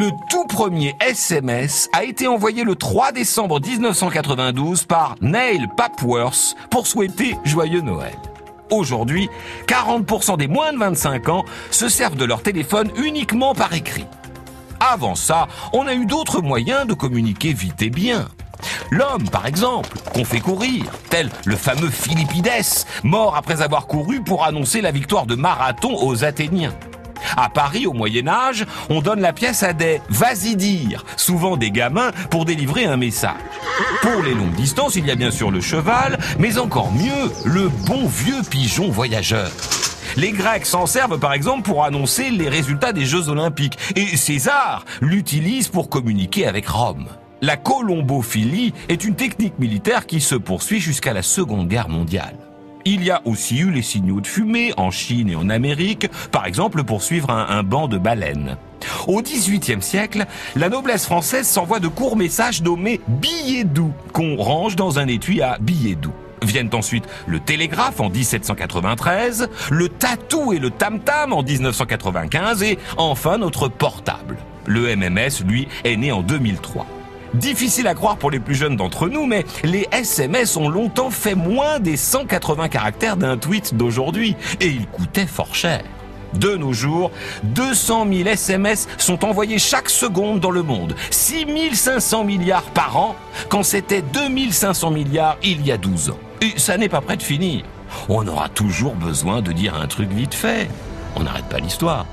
Le tout premier SMS a été envoyé le 3 décembre 1992 par Neil Papworth pour souhaiter joyeux Noël. Aujourd'hui, 40% des moins de 25 ans se servent de leur téléphone uniquement par écrit. Avant ça, on a eu d'autres moyens de communiquer vite et bien. L'homme, par exemple, qu'on fait courir, tel le fameux Philippides, mort après avoir couru pour annoncer la victoire de Marathon aux Athéniens. À Paris, au Moyen Âge, on donne la pièce à des vas-y dire, souvent des gamins, pour délivrer un message. Pour les longues distances, il y a bien sûr le cheval, mais encore mieux, le bon vieux pigeon voyageur. Les Grecs s'en servent par exemple pour annoncer les résultats des Jeux Olympiques, et César l'utilise pour communiquer avec Rome. La colombophilie est une technique militaire qui se poursuit jusqu'à la Seconde Guerre mondiale. Il y a aussi eu les signaux de fumée en Chine et en Amérique, par exemple pour suivre un, banc de baleines. Au XVIIIe siècle, la noblesse française s'envoie de courts messages nommés billets doux, qu'on range dans un étui à billets doux. Viennent ensuite le télégraphe en 1793, le tatou et le tam-tam en 1995 et enfin notre portable. Le MMS, lui, est né en 2003. Difficile à croire pour les plus jeunes d'entre nous, mais les SMS ont longtemps fait moins des 180 caractères d'un tweet d'aujourd'hui, et ils coûtaient fort cher. De nos jours, 200 000 SMS sont envoyés chaque seconde dans le monde, 6 500 milliards par an, quand c'était 2 500 milliards il y a 12 ans. Et ça n'est pas prêt de finir. On aura toujours besoin de dire un truc vite fait. On n'arrête pas l'histoire.